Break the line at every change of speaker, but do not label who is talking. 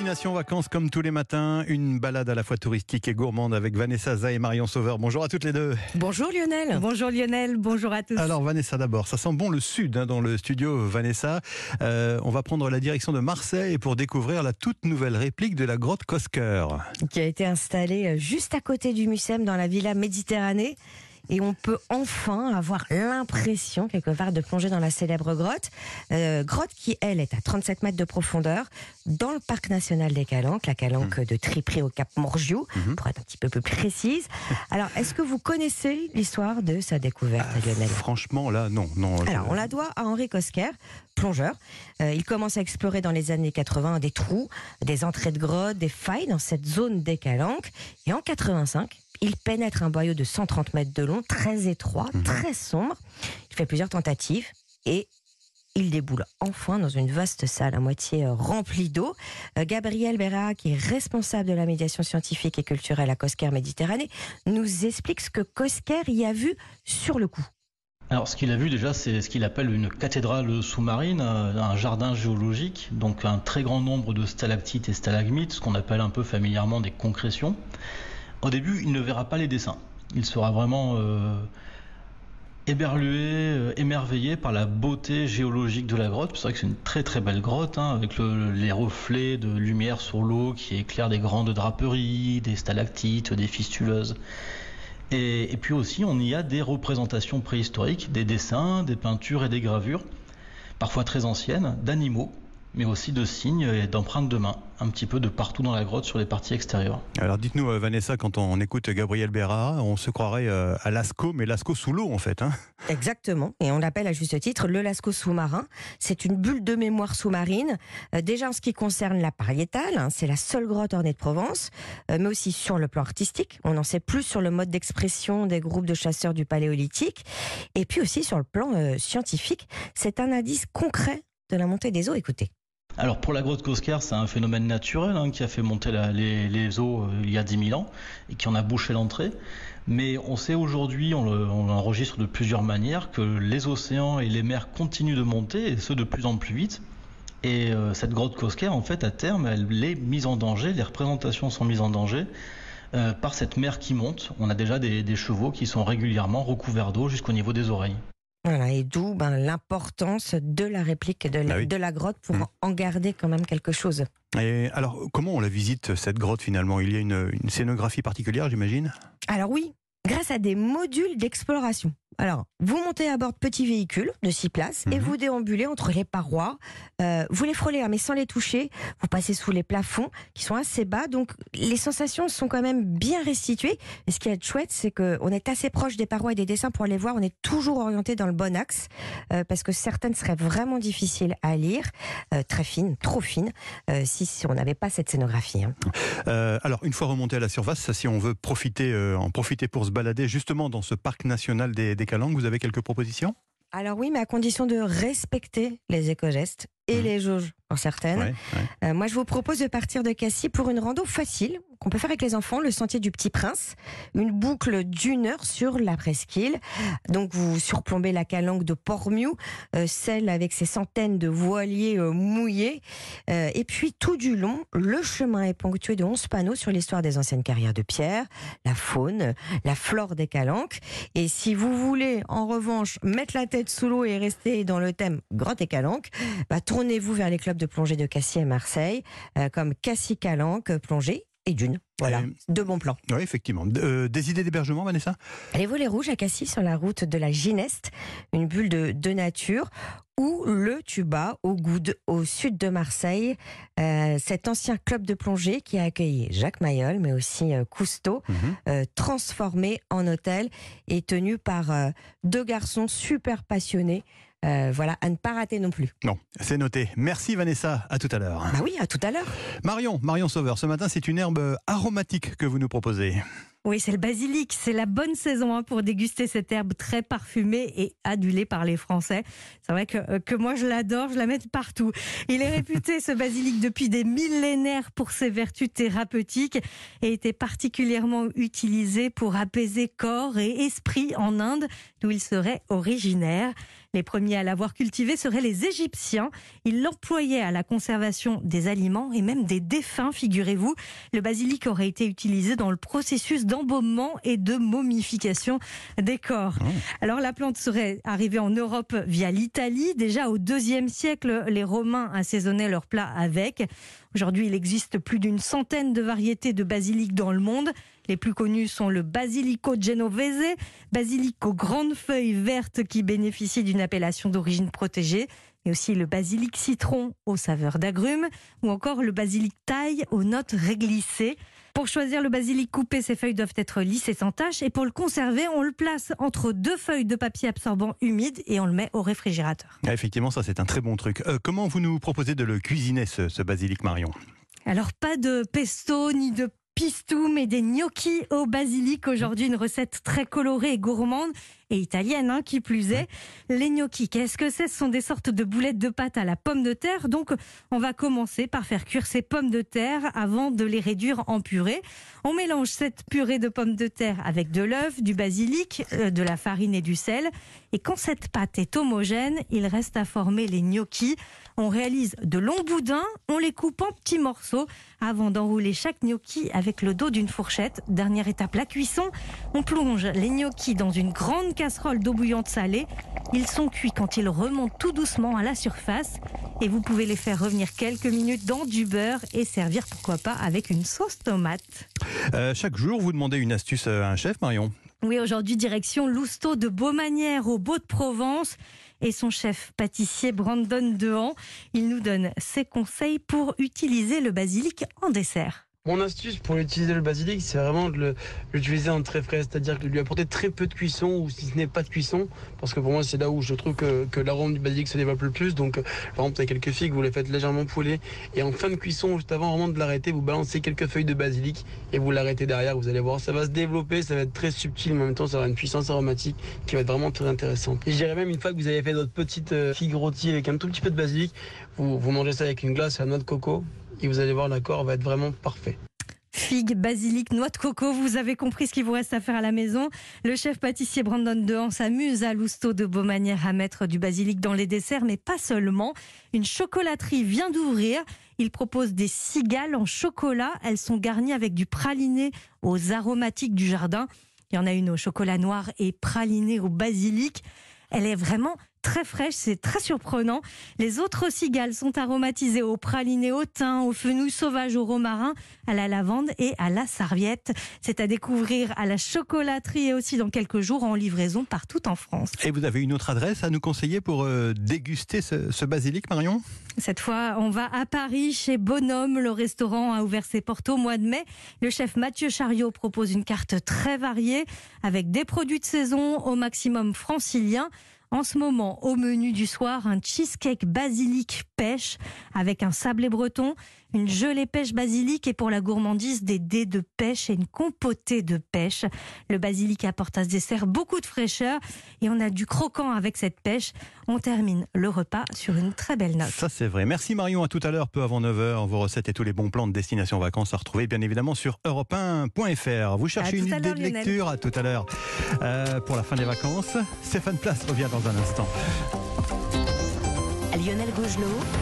Destination vacances comme tous les matins, une balade à la fois touristique et gourmande avec Vanessa Zah et Marion Sauveur. Bonjour à toutes les deux.
Bonjour Lionel.
Bonjour Lionel, bonjour à tous.
Alors Vanessa d'abord, ça sent bon le sud hein, dans le studio Vanessa. Euh, on va prendre la direction de Marseille pour découvrir la toute nouvelle réplique de la grotte Cosquer.
Qui a été installée euh, juste à côté du Mucem dans la villa Méditerranée et on peut enfin avoir l'impression quelque part de plonger dans la célèbre grotte. Euh, grotte qui, elle, est à 37 mètres de profondeur dans le parc national des Calanques, la Calanque mmh. de Tripri au Cap Morgiou, mmh. pour être un petit peu plus précise. Alors, est-ce que vous connaissez l'histoire de sa découverte,
ah,
Lionel
Franchement, là, non. non
Alors, on la doit à Henri Cosquer, plongeur. Euh, il commence à explorer dans les années 80 des trous, des entrées de grottes, des failles dans cette zone des Calanques. Et en 85, il pénètre un boyau de 130 mètres de long, très étroit, mhm. très sombre. Il fait plusieurs tentatives et il déboule enfin dans une vaste salle à moitié euh, remplie d'eau. Euh, Gabriel Berra, qui est responsable de la médiation scientifique et culturelle à Cosquer Méditerranée, nous explique ce que Cosquer y a vu sur le coup.
Alors, ce qu'il a vu déjà, c'est ce qu'il appelle une cathédrale sous-marine, euh, un jardin géologique, donc un très grand nombre de stalactites et stalagmites, ce qu'on appelle un peu familièrement des concrétions. Au début, il ne verra pas les dessins. Il sera vraiment euh, éberlué, euh, émerveillé par la beauté géologique de la grotte. C'est vrai que c'est une très très belle grotte, hein, avec les reflets de lumière sur l'eau qui éclairent des grandes draperies, des stalactites, des fistuleuses. Et, et, puis aussi, on y a des représentations préhistoriques, des dessins, des peintures et des gravures, parfois très anciennes, d'animaux mais aussi de signes et d'empreintes de main, un petit peu de partout dans la grotte sur les parties extérieures.
Alors dites-nous euh, Vanessa, quand on écoute Gabriel Berra, on se croirait euh, à Lascaux, mais Lascaux sous l'eau en fait. Hein
Exactement, et on l'appelle à juste titre le Lascaux sous-marin. C'est une bulle de mémoire sous-marine. Euh, déjà en ce qui concerne la pariétale, hein, c'est la seule grotte ornée de Provence, mais aussi sur le plan artistique. On en sait plus sur le mode d'expression des groupes de chasseurs du Paléolithique, et puis aussi sur le plan scientifique. C'est un indice concret de la montée des eaux. Écoutez.
Alors pour la grotte Cosquer, c'est un phénomène naturel hein, qui a fait monter les, eaux euh, il y a 10 000 ans et qui en a bouché l'entrée. Mais on sait aujourd'hui, on, l'enregistre de plusieurs manières, que les océans et les mers continuent de monter et ce de plus en plus vite. Et euh, cette grotte Cosquer, en fait, à terme, elle est mise en danger, les représentations sont mises en danger euh, par cette mer qui monte. On a déjà des chevaux qui sont régulièrement recouverts d'eau jusqu'au niveau des oreilles.
Voilà, et d'où ben, l'importance de la réplique de la, ah de la grotte pour mmh. en garder quand même quelque chose.
Et alors, comment on la visite, cette grotte finalement? Il y a une, une scénographie particulière, j'imagine?
Alors oui, grâce à des modules d'exploration. Alors, vous montez à bord de petits véhicules de 6 places et mhm. vous déambulez entre les parois. Euh, vous les frôlez, hein, mais sans les toucher. Vous passez sous les plafonds qui sont assez bas, donc les sensations sont quand même bien restituées. Et ce qui est chouette, c'est qu'on est assez proche des parois et des dessins pour les voir. On est toujours orienté dans le bon axe euh, parce que certaines seraient vraiment difficiles à lire, euh, très fines, trop fines, si, on n'avait pas cette scénographie. Hein.
alors, une fois remonté à la surface, si on veut profiter, en profiter pour se balader justement dans ce parc national des, des Vous avez quelques propositions?
Alors oui, mais à condition de respecter les éco-gestes et mmh. les jauges pour certaines. Euh, moi, je vous propose de partir de Cassis pour une rando facile qu'on peut faire avec les enfants, le sentier du Petit Prince, une boucle d'une heure sur la presqu'île. Donc vous surplombez la calanque de Portmiou, euh, celle avec ses centaines de voiliers euh, mouillés. et puis tout du long, le chemin est ponctué de 11 panneaux sur l'histoire des anciennes carrières de pierre, la faune, la flore des calanques. Et si vous voulez en revanche mettre la tête sous l'eau et rester dans le thème grotte et calanque, bah, tournez-vous vers les clubs de plongée de Cassis et Marseille, euh, comme Cassis Calanque, plongée et d'une. Voilà, deux bons plans.
Oui, effectivement. Euh, des idées d'hébergement, Vanessa?
Les volets rouges à Cassis sur la route de la Gineste, une bulle de, de nature, ou le Tuba au Goude, au sud de Marseille. Euh, cet ancien club de plongée qui a accueilli Jacques Mayol, mais aussi Cousteau, mhm. transformé en hôtel et tenu par deux garçons super passionnés. Euh, voilà, à ne pas rater non plus.
Non, c'est noté. Merci Vanessa, à tout à l'heure.
Bah oui, à tout à l'heure.
Marion, Marion Sauveur, ce matin c'est une herbe aromatique que vous nous proposez.
Oui, c'est le basilic. C'est la bonne saison hein, pour déguster cette herbe très parfumée et adulée par les Français. C'est vrai que, euh, que moi, je l'adore, je la mets partout. Il est réputé, ce basilic, depuis des millénaires pour ses vertus thérapeutiques et était particulièrement utilisé pour apaiser corps et esprit en Inde, d'où il serait originaire. Les premiers à l'avoir cultivé seraient les Égyptiens. Ils l'employaient à la conservation des aliments et même des défunts, figurez-vous. Le basilic aurait été utilisé dans le processus d'embaumement et de momification des corps. Oh. Alors la plante serait arrivée en Europe via l'Italie. Déjà au IIe siècle, les Romains assaisonnaient leurs plats avec. Aujourd'hui, il existe plus d'une centaine de variétés de basilic dans le monde. Les plus connus sont le basilico genovese, basilic aux grandes feuilles vertes qui bénéficie d'une appellation d'origine protégée, mais aussi le basilic citron aux saveurs d'agrumes, ou encore le basilic taille aux notes réglissées. Pour choisir le basilic coupé, ces feuilles doivent être lisses et sans taches. Et pour le conserver, on le place entre deux feuilles de papier absorbant humide et on le met au réfrigérateur.
Ah, effectivement, ça c'est un très bon truc. Euh, comment vous nous proposez de le cuisiner, ce, ce basilic Marion?
Alors pas de pesto ni de pistoum et des gnocchi au basilic. Aujourd'hui, une recette très colorée et gourmande et italienne, hein, qui plus est. Les gnocchi, qu'est-ce que c'est? Ce sont des sortes de boulettes de pâte à la pomme de terre. Donc, on va commencer par faire cuire ces pommes de terre avant de les réduire en purée. On mélange cette purée de pommes de terre avec de l'œuf, du basilic, euh, de la farine et du sel. Et quand cette pâte est homogène, il reste à former les gnocchis. On réalise de longs boudins, on les coupe en petits morceaux avant d'enrouler chaque gnocchi avec le dos d'une fourchette. Dernière étape, la cuisson. On plonge les gnocchis dans une grande casserole d'eau bouillante salée. Ils sont cuits quand ils remontent tout doucement à la surface et vous pouvez les faire revenir quelques minutes dans du beurre et servir pourquoi pas avec une sauce tomate.
Euh, chaque jour, vous demandez une astuce à un chef, Marion
Oui, aujourd'hui, direction Lousteau de Beaumanière au Beau de Provence et son chef pâtissier Brandon Dehan. Il nous donne ses conseils pour utiliser le basilic en dessert.
Mon astuce pour utiliser le basilic, c'est vraiment de l'utiliser en très frais, c'est-à-dire de lui apporter très peu de cuisson ou si ce n'est pas de cuisson, parce que pour moi c'est là où je trouve que, l'arôme du basilic se développe le plus. Donc par exemple, avec quelques figues, vous les faites légèrement pouler et en fin de cuisson, juste avant vraiment de l'arrêter, vous balancez quelques feuilles de basilic et vous l'arrêtez derrière. Vous allez voir, ça va se développer, ça va être très subtil, mais en même temps ça aura une puissance aromatique qui va être vraiment très intéressante. Et je dirais même une fois que vous avez fait votre petite euh, figue rôtie avec un tout petit peu de basilic, vous, mangez ça avec une glace à noix de coco et vous allez voir l'accord va être vraiment parfait.
Figue, basilic, noix de coco, vous avez compris ce qu'il vous reste à faire à la maison. Le chef pâtissier Brandon Dehan s'amuse à Lousteau de Beaumanière à mettre du basilic dans les desserts, mais pas seulement. Une chocolaterie vient d'ouvrir. Il propose des cigales en chocolat. Elles sont garnies avec du praliné aux aromatiques du jardin. Il y en a une au chocolat noir et praliné au basilic. Elle est vraiment très fraîche, c'est très surprenant. Les autres cigales sont aromatisées au praliné, au thym, au fenouil sauvage, au romarin, à la lavande et à la sarviette. C'est à découvrir à la chocolaterie et aussi dans quelques jours en livraison partout en France.
Et vous avez une autre adresse à nous conseiller pour euh, déguster ce, basilic, Marion?
Cette fois, on va à Paris chez Bonhomme. Le restaurant a ouvert ses portes au mois de mai. Le chef Mathieu Chariot propose une carte très variée avec des produits de saison au maximum francilien. En ce moment, au menu du soir, un cheesecake basilic pêche avec un sablé breton, une gelée pêche basilic et pour la gourmandise, des dés de pêche et une compotée de pêche. Le basilic apporte à ce dessert beaucoup de fraîcheur et on a du croquant avec cette pêche. On termine le repas sur une très belle note.
Ça, c'est vrai. Merci Marion. À tout à l'heure, peu avant 9h. Vos recettes et tous les bons plans de destination vacances à retrouver, bien évidemment, sur europe1.fr. Vous cherchez une idée de lecture? À tout à l'heure. Euh, pour la fin des vacances, Stéphane Place revient dans un instant.
Lionel Gougelot.